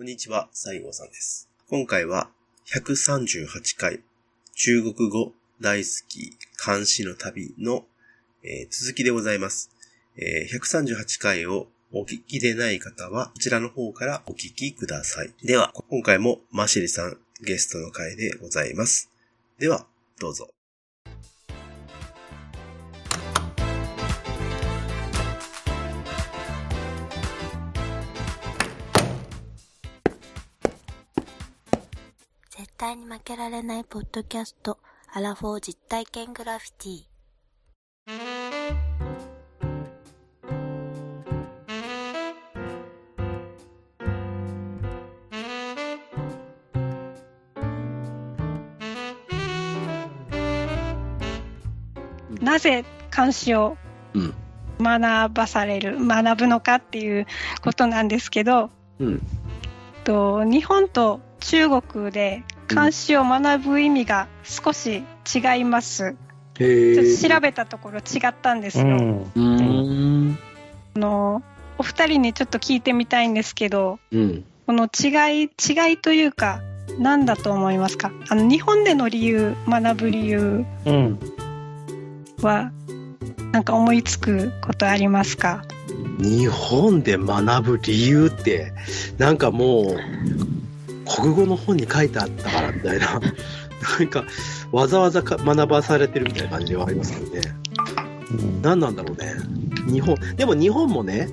こんにちは、西郷さんです。今回は138回中国語大好き監視の旅の、えー続きでございます、えー138回をお聞きでない方はこちらの方からお聞きください。では、今回もマシリさんゲストの回でございます。では、どうぞ。対に負けられないポッドキャスト、アラフォー実体験グラフィティ。なぜ監視をうん学ばされる、学ぶのかっていうことなんですけど、うん。と日本と中国で監視を学ぶ意味が少し違います。へえ。ちょっと調べたところ違ったんですよ。うーん。あのお二人にちょっと聞いてみたいんですけど、うん。この違い、違いというか、何だと思いますか？あの日本での理由、学ぶ理由うん。は、なんか思いつくことありますか？日本で学ぶ理由って、なんかもう、国語の本に書いてあったからみたいな、なんか、わざわざか学ばされてるみたいな感じではありますけどね。何なんだろうね。日本、でも日本もね、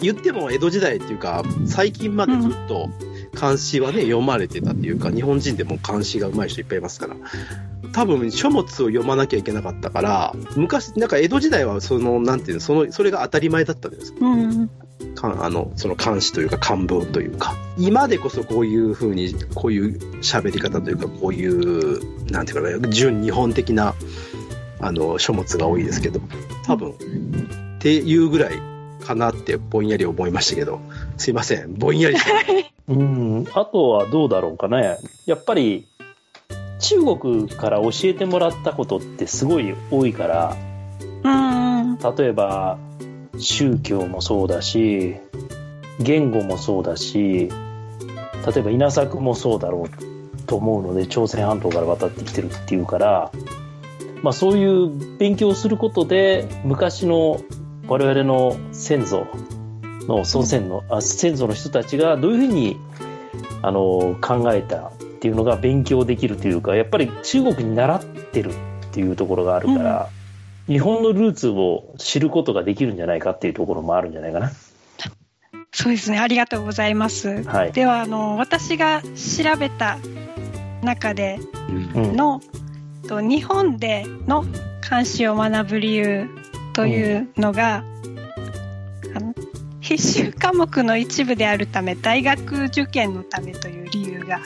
言っても江戸時代っていうか、最近までずっと漢詩はね、読まれてたっていうか、日本人でも漢詩が上手い人いっぱいいますから。多分書物を読まなきゃいけなかったから、昔、なんか江戸時代はその、なんていうの、その、それが当たり前だったんですうん。かあの、その漢詩というか漢文というか。今でこそこういう風に、こういう喋り方というか、こういう、なんていうかな、純日本的な、あの、書物が多いですけど、多分、っていうぐらいかなってぼんやり思いましたけど、すいません、ぼんやりして。うん。あとはどうだろうかね。やっぱり、中国から教えてもらったことってすごい多いから、うん。例えば、宗教もそうだし、言語もそうだし、例えば稲作もそうだろうと思うので、朝鮮半島から渡ってきてるっていうから、まあそういう勉強をすることで、昔の我々の先祖の祖先の、あ先祖の人たちがどういうふうにあの考えたっていうのが勉強できるというか、やっぱり中国に習ってるっていうところがあるから、日本のルーツを知ることができるんじゃないかっていうところもあるんじゃないかな。そうですね。ありがとうございます。はい。では、あの、私が調べた中でうんうん。の、と日本での監視を学ぶ理由というのが、あの必修科目の一部であるため、大学受験のためという理由が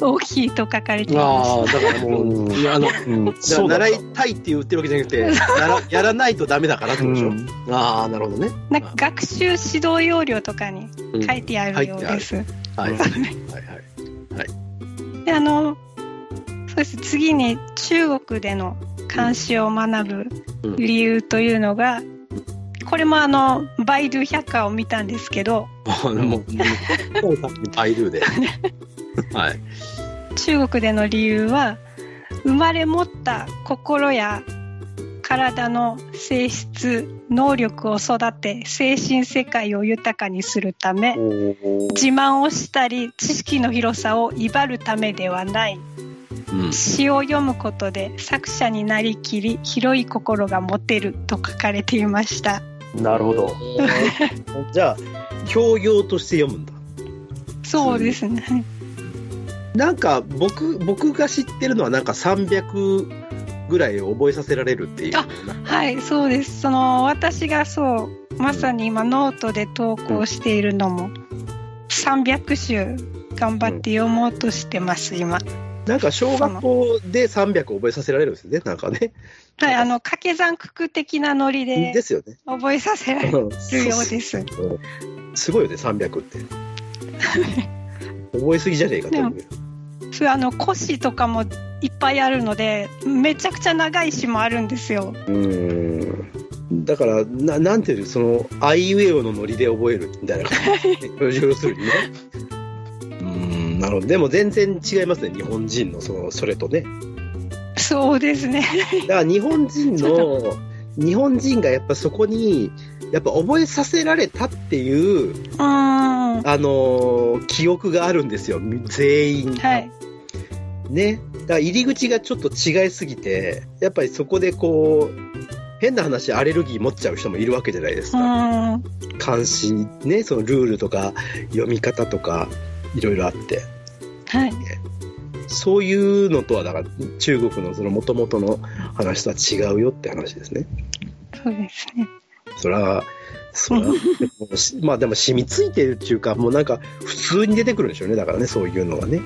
大きいと書かれていまああ、す。だからもう、いや、あの、そうだ習いたいって言ってるわけじゃなくて、やら やらないとダメだからってことでしょ？うんああ、なるほどね。なんか学習指導要領とかにうん書いてあるようです。はいはいはいはい。であのそうです次に中国での監視を学ぶうん理由というのが、これもあのバイドゥ百科を見たんですけど もう、バイルーで。はい。中国での理由は生まれ持った心や体の性質能力を育て精神世界を豊かにするため自慢をしたり知識の広さを威張るためではないうん。詩を読むことで作者になりきり広い心が持てると書かれていましたなるほど。じゃあ、教養として読むんだ。そうですねなんか、僕、僕が知ってるのはなんか300ぐらい覚えさせられるっていう。あはいそうですその私がそうまさに今ノートで投稿しているのも300首頑張って読もうとしてます今なんか小学校で300覚えさせられるんですよね、なんかね。はいあの掛け算九九的なノリでですよね。覚えさせられるうんようですすごいよね、300って。覚えすぎじゃねえかと思うよ。それあの古詩とかもいっぱいあるのでめちゃくちゃ長い詩もあるんですようーん。だから、ななんていうの、その、あいうえおのノリで覚えるみたいな感じ。要するにね。なるほど。でも全然違いますね、日本人のその、それとね。そうですね。だから日本人の、日本人がやっぱそこに、やっぱ覚えさせられたっていう、うーん。はあのー記憶があるんですよ、全員。い。ね。だから入り口がちょっと違いすぎて、やっぱりそこでこう、変な話、アレルギー持っちゃう人もいるわけじゃないですうか。ーん。監視、ね、そのルールとか、読み方とか、いろいろあって。はい。そういうのとは、だから、中国のその元々の話とは違うよって話ですね。そうですね。そら、そら、でもしまあでも染みついてるっていうか、もうなんか、普通に出てくるんでしょうね、だからね、そういうのがね。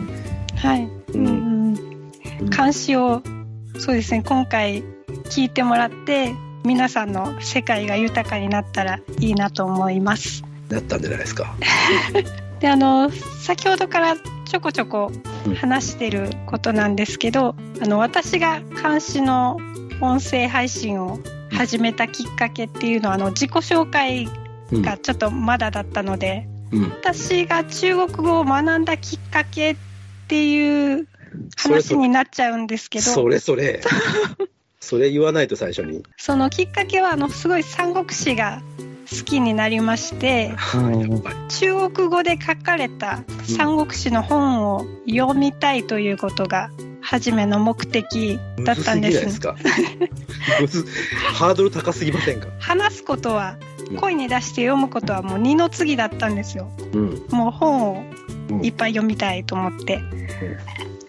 はい。ううんん。監視を、そうですね、今回聞いてもらって、皆さんの世界が豊かになったらいいなと思います。なったんじゃないですか。で、あの、先ほどからちょこちょこうん話してることなんですけど、あの、私が監視の音声配信を始めたきっかけっていうのは、あの、自己紹介うん。がちょっとまだだったので、うん。私が中国語を学んだきっかけっていう話になっちゃうんですけど、それそれ。それ言わないと最初に。そのきっかけはあのすごい三国志が好きになりましてうん中国語で書かれた三国志の本を読みたいということが初めの目的だったんですぎないですハードル高すぎませんか？話すことは声に出して読むことはもう二の次だったんですようん。もう本をうんいっぱい読みたいと思って、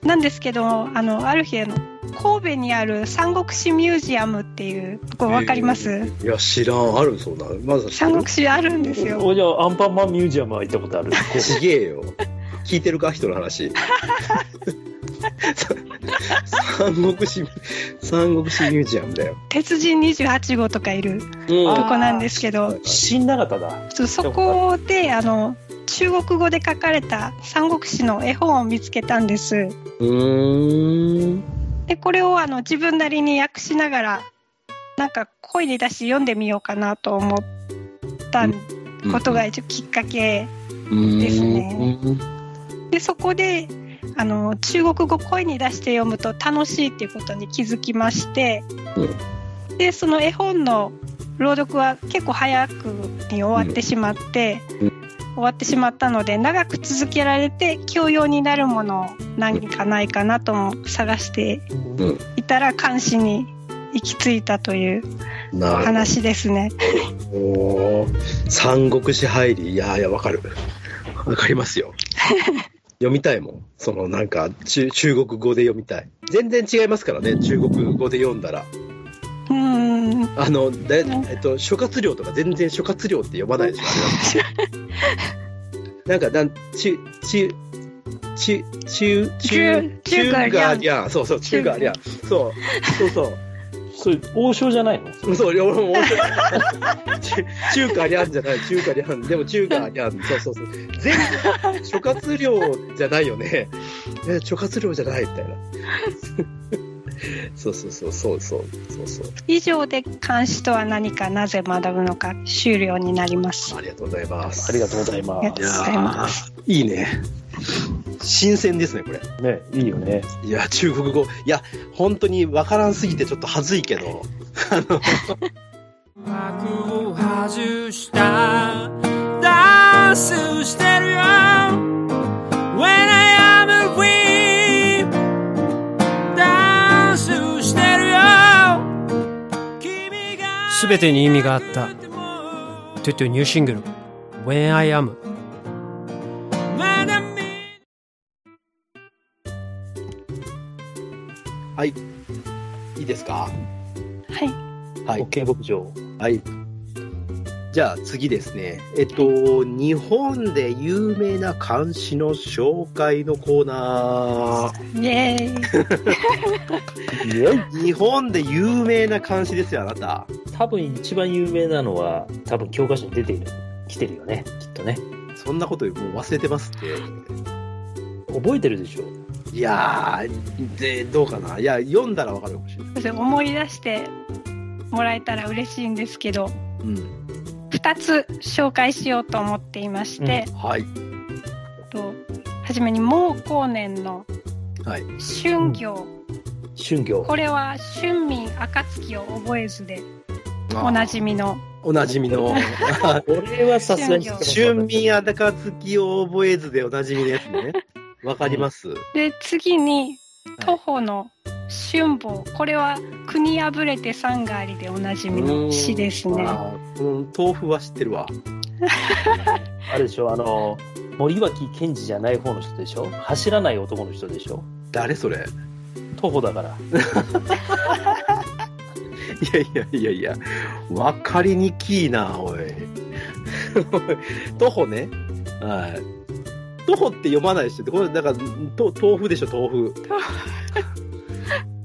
なんですけどあのある日あの神戸にある三国志ミュージアムっていうこれ分かります、いや、知らん。あるそうな。まず三国志あるんですよおじゃあアンパンマンミュージアムは行ったことある？ちげえよ。聞いてるか？人の話。三国志、三国志ミュージアムだよ。鉄人28号とかいるうん。とこなんですけど。新長田だそそこであの中国語で書かれた三国志の絵本を見つけたんです。うーん。でこれをあの自分なりに訳しながらなんか声に出して読んでみようかなと思ったことが一応きっかけですね。でそこであの中国語声に出して読むと楽しいっていうことに気づきまして、でその絵本の朗読は結構早くに終わってしまって、うん終わってしまったので長く続けられて教養になるものを何かないかなとも探してうん。いたら監視に行き着いたという話ですね。おー三国志入り。いやいや、わかる。わかりますよ。読みたいもん。そのなんか中、中国語で読みたい。全然違いますからね、中国語で読んだら。うーんあの、だえっと、諸葛亮とか全然諸葛亮って読まないでしょ、なんか、なん、ち、ち、ち、ち、中中華華りゃん。そうそう、中華りゃん。そう、そうそう。それ王将じゃないの？そう、俺も面白い。中中華りゃんじゃない、中華りゃん。でも中華りゃん。そうそうそう。全部、諸葛亮じゃないよね。え、諸葛亮じゃないみたいな。そうそうそう、そうそう、そうそう。以上で監視とは何かなぜ学ぶのか終了になります。ありがとうございます。ありがとうございまありがとうございます。いいね。新鮮ですね、これ。すねいいよね。いや、中国語。いや、本当にわからんすぎてちょっと恥ずいけど。幕を外した。ダンスしてるよ。When I am free ダンスしてるよ。すべてに意味があった。トゥトゥニューシングル。When I am はい。いいですか？はい。はい。OK 牧場はい。じゃあ次ですね。えっと、日本で有名な漢詩の紹介のコーナイェーイ。ー。日本で有名な漢詩ですよ、あなた。多分一番有名なのは多分教科書に出ている来てるよねきっとねそんなこともう忘れてますって。覚えてるでしょ？いやー、で、どうかな？いや、読んだらわかるかもしれない。思い出してもらえたら嬉しいんですけど、うん。2つ紹介しようと思っていまして、はい。とはじめに毛後年のはい。春行。春行。これは春民暁を覚えずでおなじみの。おなじみの。これはさすがに春民あだかつきを覚えずでおなじみのやつね。わかります。で、次に徒歩の春坊。これは国破れて山がありでおなじみの詩ですね。うん、豆腐は知ってるわ。あれでしょ、あの、森脇健児じゃない方の人でしょ？走らない男の人でしょ？誰それ？徒歩だから。いやいやいやいや、わかりにきいな、おい。徒歩ね。はい。徒歩って読まないでしょ。これ、だから、と豆腐でしょ、豆腐。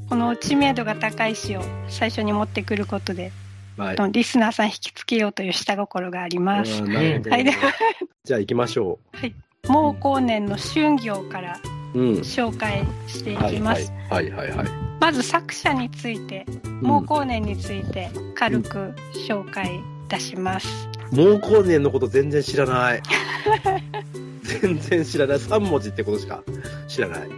この知名度が高い詩を最初に持ってくることで、はい。リスナーさん引きつけようという下心があります。うんなるほどはい、で じゃあ行きましょ毛後年の春行からう。うん。紹介していはいはいきます。はいはいはい。まず作者について、毛後年について軽く紹介いたします。毛後年のこと全然知らない。全然知らない。3文字ってことしか知らない。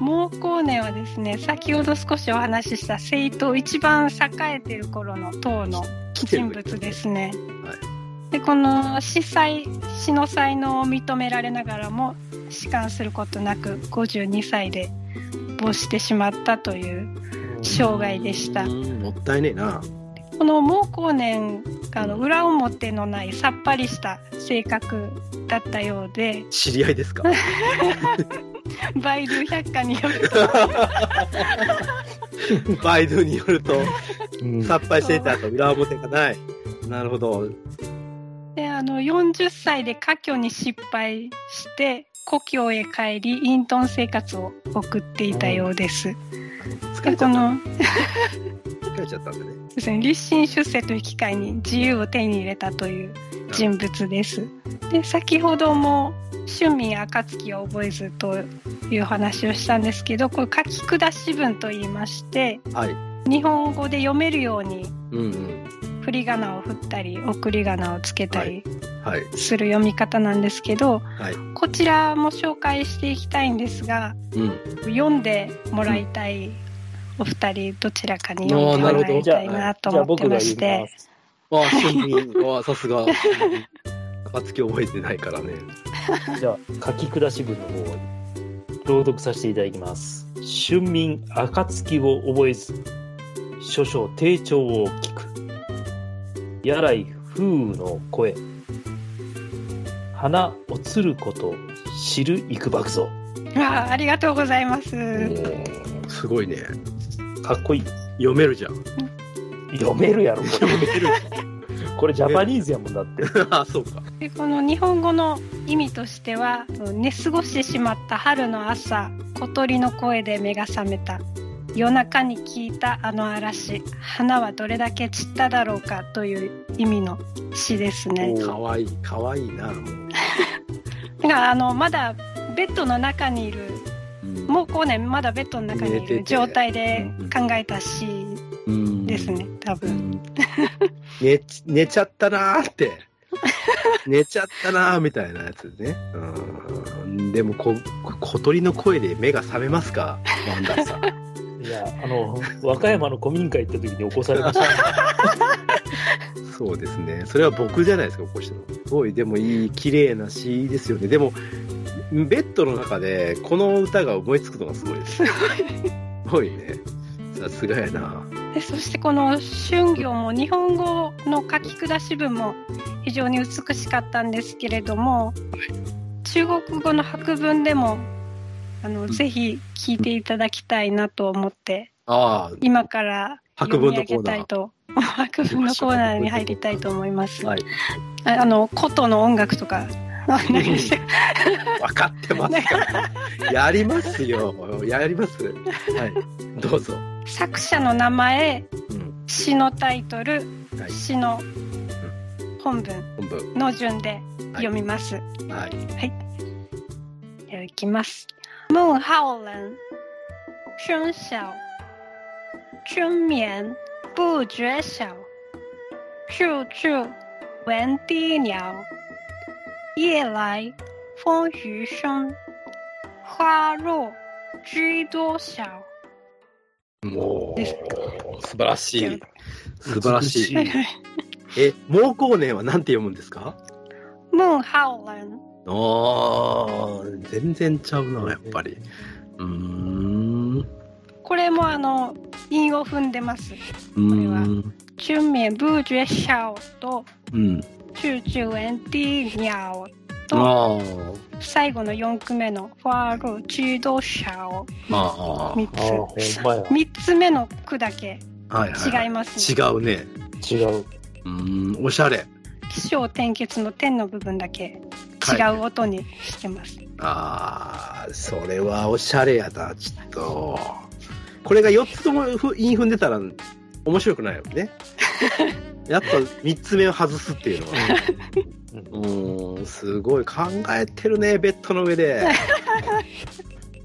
毛後年はですね、先ほど少しお話しした征討一番栄えてる頃の唐の人物ですね。はいで、この司祭、死の才能を認められながらも、仕官することなく52歳で没してしまったという生涯でしたう。んもったいねえな。この毛後年があの裏表のないさっぱりした性格だったようで、知り合いですか？バイドゥ百科によると、バイドゥによると、うんさっぱりしていたと裏表がない。なるほど。であの40歳で科挙に失敗して故郷へ帰り隠遁生活を送っていたようです。疲れちゃった。でこの疲れちゃったんだね。ですね、立身出世という機会に自由を手に入れたという人物です。で先ほども春民暁を覚えずという話をしたんですけどこれ書き下し文と言いましてはい。日本語で読めるようにうんうん。振り仮名を振ったり送り仮名をつけたりはい。する読み方なんですけど、はい。こちらも紹介していきたいんですがうん。読んでもらいたいお二人どちらかに読んでもらいたいなとじゃあ思って僕が言いまして。ああ、春民。ああ、さすが。暁覚えてないからね。じゃあ、書き下し文の方を朗読させていただきます。春民暁を覚えず、諸々低調を聞く。やらい風雨の声。花落つること知るいくばくぞ。あありがとうございます。すごいね。かっこいい。読めるじゃん。読めるやろ、こ読める。れ。これジャパニーズやもんだって。あ あ、そうか。でこの日本語の意味としては寝過ごしてしまった春の朝小鳥の声で目が覚めた夜中に聞いたあの嵐花はどれだけ散っただろうかという意味の詩ですね。かわいい、かわいいな、もう。だからあのまだベッドの中にいるうんもうこうねまだベッドの中にいる状態で考えた詩うんですね多分。うん寝ち寝ちゃったなーって。寝ちゃったなーみたいなやつね。うん。でもこ、小鳥の声で目が覚めますか？ワンダーさん。いや、あの、和歌山の古民家行った時に起こされました。そうですね。それは僕じゃないですか、起こしたの。すごい、でもいい、綺麗な詩ですよね。でも、ベッドの中でこの歌が思いつくのがすごいです。すごいね。さすがやな。でそしてこの春行も日本語の書き下し文も非常に美しかったんですけれども中国語の白文でもあのぜひ聞いていただきたいなと思ってあ今から白読み上げたいと 白文のコーナーに入りたいと思います。あ、はい。ああの琴の音楽とか分かってますかやりますよ。やります。はい。どうぞ。作者の名前うん。詩のタイトルはい。詩の本文。の順で読みます。はい。では行きます。孟浩然，春晓，春眠不觉晓，处处闻啼鸟。夜来风雨声，花肉知多少？もう、素晴らしい。素晴らしい。え、毛光年は何て読むんですか？孟浩然。あー、全然ちゃうな、やっぱり。うーん。これもあの、韻を踏んでます。うーん。春眠不觉晓と、うん。中中園地鳥と、あ最後の4句目の花肉知多少あ。ああ。3ああ、ほつ。んまや。3つ目の句だけはいはい。違いますね。違うね。違う。うーん、おしゃれ。起承転結の点の部分だけ違う音にしてます。ああ、それはおしゃれやな、ちょっと。これが4つともふ韻踏んでたら面白くないよね。やっぱ3つ目を外すっていうのは。うーん、すごい考えてるね、ベッドの上で。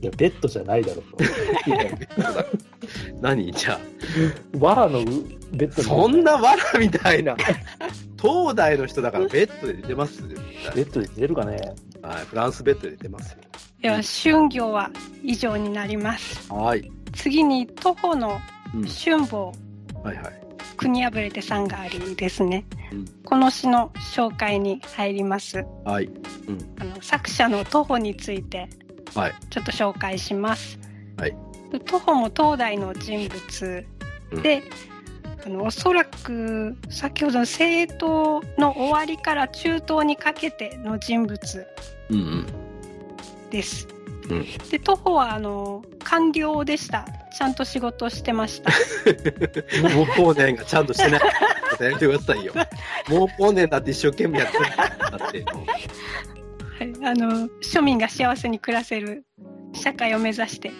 いや、ベッドじゃないだろう いやベッドだ何？じゃあ。と。わらのベッドそんなわらみたいな。東大の人だからベッドで寝てますよ。ベッドで出るかねはい、フランスベッドで寝てますよ。では、春行は以上になります。はい。次に、徒歩のうん。春坊、はいはい。国破れてさんがありですね。うんこの詩の紹介に入ります。はい。あの作者の徒歩についてはい。ちょっと紹介します。はい。徒歩も東大の人物で、あのおそらく先ほどの政党の終わりから中東にかけての人物うんうん。うんで徒歩はあの官僚でした。ちゃんと仕事をしてました。もう光年がちゃんとしてない。やめてくださいよ。もう光年だって一生懸命やってるって。はい、あの庶民が幸せに暮らせる社会を目指して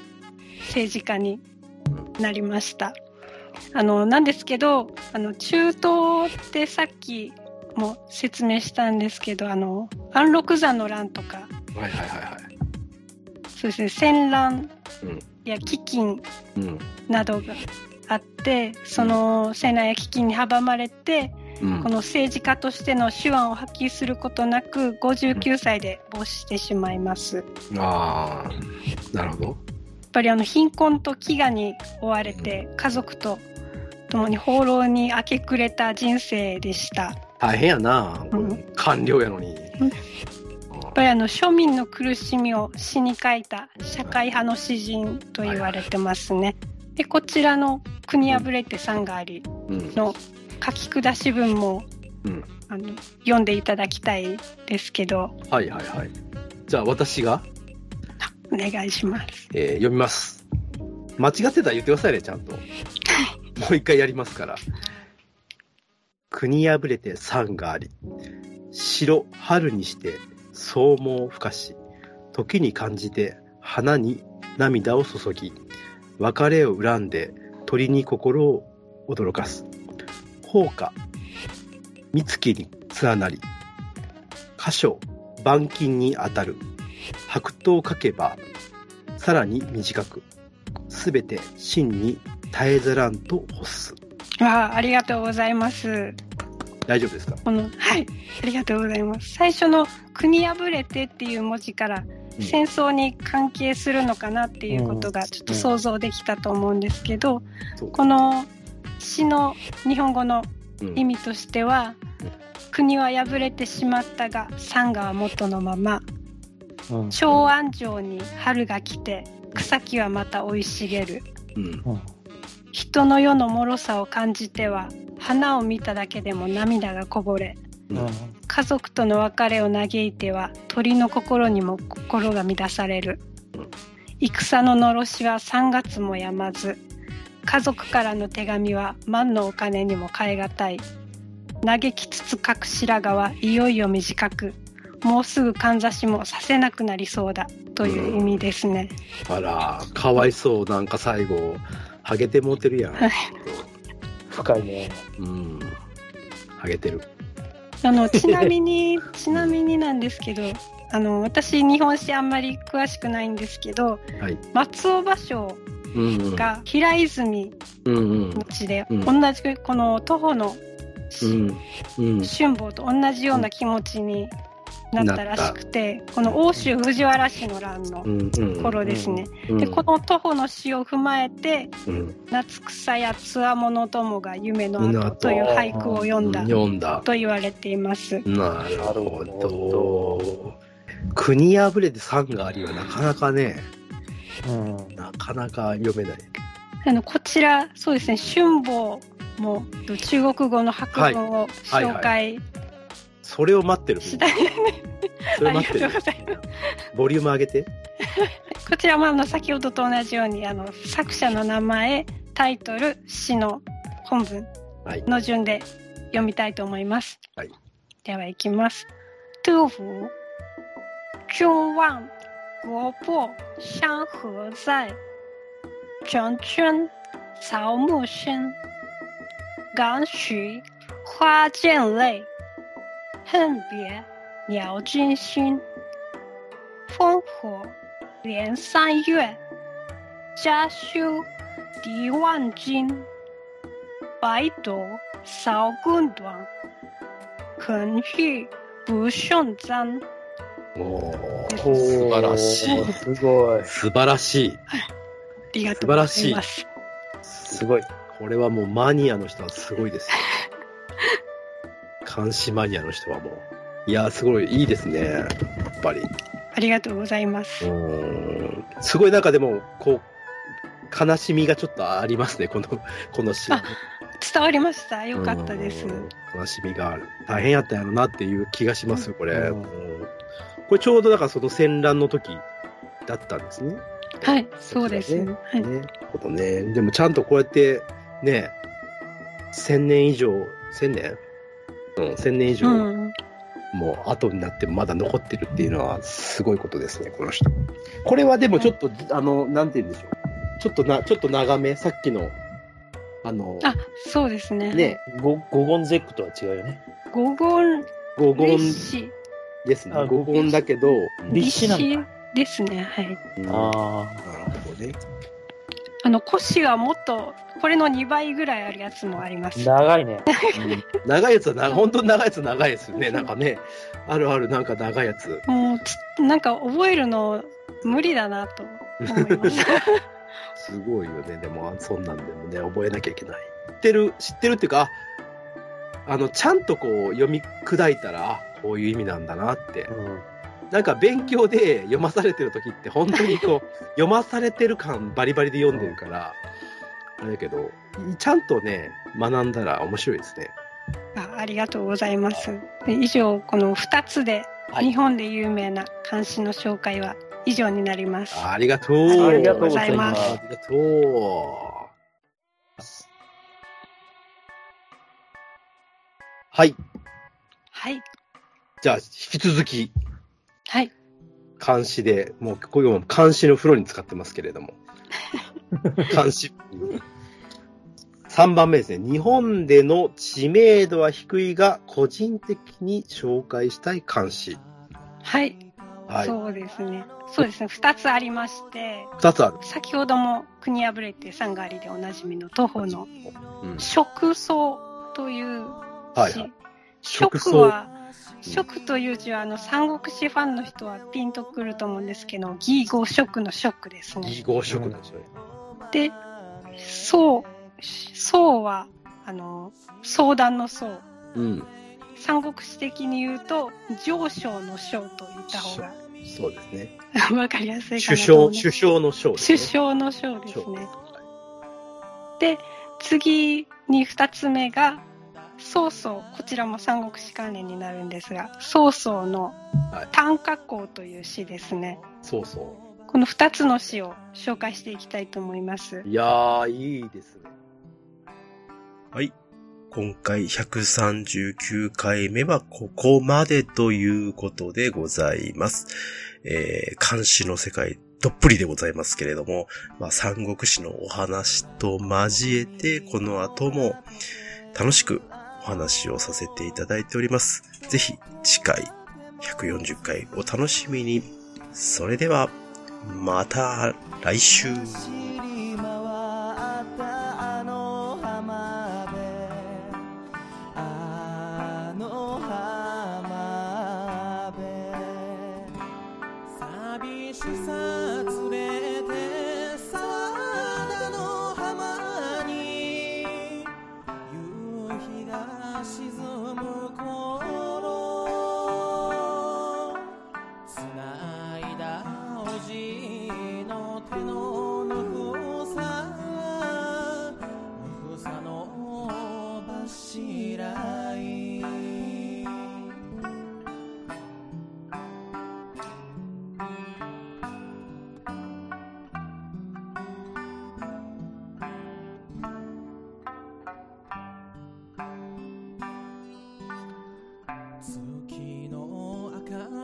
政治家になりました。あのなんですけどあの中東ってさっきも説明したんですけどあの安禄山の乱とかはいはいはいはい。そうですね戦乱うんや飢饉うん。などがあってその戦乱や飢饉に阻まれてうんこの政治家としての手腕を発揮することなく59歳で没してしまいます。ああ、なるほど。やっぱりあの貧困と飢餓に追われて家族と共に放浪に明け暮れた人生でした。や大変やな、うん官僚やのに。っぱりあの庶民の苦しみを詩に書いた社会派の詩人と言われてますね。でこちらの「国破れて三がありうん」の書き下し文も、うんあの読んでいただきたいですけどはいはいはい。じゃあ私が、お願いします。えー読みます。間違ってたら言ってくださいね、ちゃんと。もう一回やりますから。国破れて山があり、白春にして草毛ふかし、時に感じて花に涙を注ぎ、別れを恨んで鳥に心を驚かす。放火、三月に連なり、箇所、板金に当たる。白桃書けば、さらに短く、すべて真に絶えざらんと欲す。わあありがとうございます。大丈夫ですか？このはい。ありがとうございます。最初の「国破れて」っていう文字からうん。戦争に関係するのかなっていうことがちょっと想像できたと思うんですけど、そうこの詩の日本語のうん。意味としてはうん「国は破れてしまったが山河は元のままうん。長安城に春が来て草木はまた生い茂る」人の世の脆さを感じては花を見ただけでも涙がこぼれうん。家族との別れを嘆いては鳥の心にも心が乱される。戦ののろしは3月もやまず家族からの手紙は万のお金にも代え難い。嘆きつつ書く白髪はいよいよ短くもうすぐかんざしもさせなくなりそうだという意味ですね、あら、かわいそう。なんか最後、ハゲてもうてるやん。はい深いね。うん。ハゲてる。あのちなみに ちなみになんですけどあの私日本史あんまり詳しくないんですけどはい。松尾芭蕉うんうん。が平泉うんうんの。地で、うん同じくこの徒歩のうん。うん。春坊と同じような気持ちになったらしくて、この欧州藤原氏の乱のうんうん。頃ですね。うんで、この徒歩の詩を踏まえて、うん夏草やつわものどもが夢のの後後という俳句を読んだ読んだ。と言われています。なるほど。国破れて山がありはなかなかね、うん。なかなか読めない。あの、こちら、そうですね、春坊も中国語の白文をはいはい紹介それを待ってる。それを待ってる。ボリューム上げて。こちらもあの先ほどと同じようにあの作者の名前、タイトル、詩の本文はい。の順で読みたいと思います。はいでは行きます。杜甫，中望国破山河在，城春草木深。感许花溅泪，恨别鸟惊心。烽火连三月，家书敌万金。百斗扫棍短，横欲不胜簪。おー素素晴らしい。すごい。素晴らしい。ありがとうございます。すごい。これはもうマニアの人はすごいですよ。監視マニアの人はもう。いや、すごいいいですね。やっぱり。ありがとうございます。うーんすごいなんかでも、こう、悲しみがちょっとありますね、この、このシーン。あ伝わりました。よかったです。うん悲しみがある。大変やったんやろなっていう気がします、これ。これちょうどだからその戦乱の時だったんですね。はい、そうです。ねはい、ね。ことね。でもちゃんとこうやって、ね、千年以上、千年？うん、千年以上、うん。もう後になってもまだ残ってるっていうのはすごいことですね、この人。これはでもちょっと、あの、なんて言うんでしょう。ちょっとな、ちょっと長め、さっきの、あの、あ、そうですね。ね、ゴゴゴンゼックとは違うよね。五言五言立志。ですねあ。五言だけど、立志なんだ。ですね。はい。うんあなるほどね。あの、腰がもっと、これの2倍ぐらいあるやつもありまあ、す。長いね。長いやつはな、本当に長いやつは長いですよね。なんかね、あるあるなんか長いやつ。もうつ、なんか覚えるの無理だなと思います。すごいよね。でも、そんなんでもね、覚えなきゃいけない。知ってる、知ってるっていうか、ああの、ちゃんとこう、読み砕いたら、あこういう意味なんだなって。うん。なんか勉強で読まされてる時って、本当にこう、読まされてる感バリバリで読んでるから、あれだけど、ちゃんとね、学んだら面白いですね。あありがとうございます。で以上、この2つで、はい日本で有名な漢詩の紹介は以上になります。ありがとう。ありがとうございます。ありがとう。はい。はい。じゃあ、引き続き、はい。監視で、もう、こういうの監視の風呂に使ってますけれども。監視。3番目ですね。日本での知名度は低いが、個人的に紹介したい監視。はい。はい。そうですね。そうですね。2つありまして、2つある。先ほども国破れて三がりでおなじみの徒歩のうん。食草という詩。はいはい。食。は、食という字は、あの、三国志ファンの人はピンとくると思うんですけど、義語食の食ですね。義語食なんですよね。で、そう、そうは、あの、相談のそう。うん。三国志的に言うと、上昇の章と言った方がそうですね。わかりやすいか首相、なと思うんです首相の章です首ね。相の章です章ね。で、次に二つ目が、曹操。こちらも三国志関連になるんですが、曹操のはい短歌行という詩ですね。そうそこの二つの詩を紹介していきたいと思いますう。。いやー、いいですね。はい。今回139回目はここまでということでございます。えー、監視の世界どっぷりでございますけれども、まあ、三国志のお話と交えて、この後も楽しくお話をさせていただいております。ぜひ次回140回お楽しみに。それでは、また来週。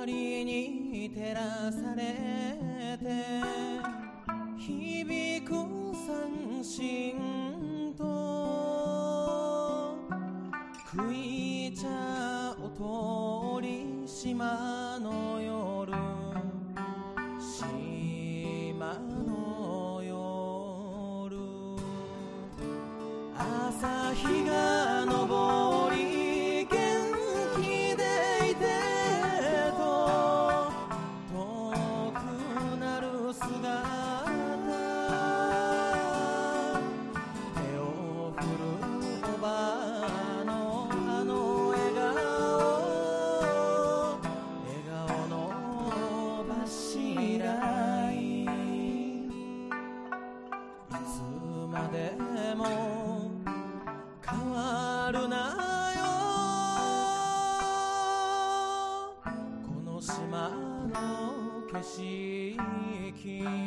りに照らされて響く三振と食い茶を通り島の夜島の夜。朝日がまでも変わるなよ。この島の景色。